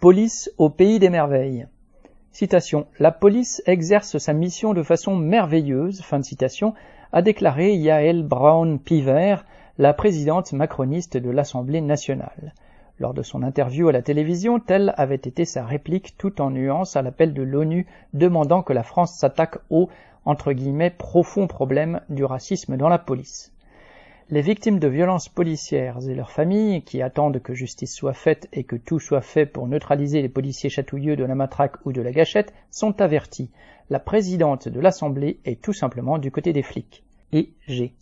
Police au pays des merveilles. La police exerce sa mission de façon merveilleuse, fin de citation, a déclaré Yael Braun-Piver, la présidente macroniste de l'Assemblée nationale. Lors de son interview à la télévision, telle avait été sa réplique tout en nuance à l'appel de l'ONU demandant que la France s'attaque au entre guillemets profond problème du racisme dans la police. Les victimes de violences policières et leurs familles, qui attendent que justice soit faite et que tout soit fait pour neutraliser les policiers chatouilleux de la matraque ou de la gâchette, sont avertis. La présidente de l'Assemblée est tout simplement du côté des flics. Et G.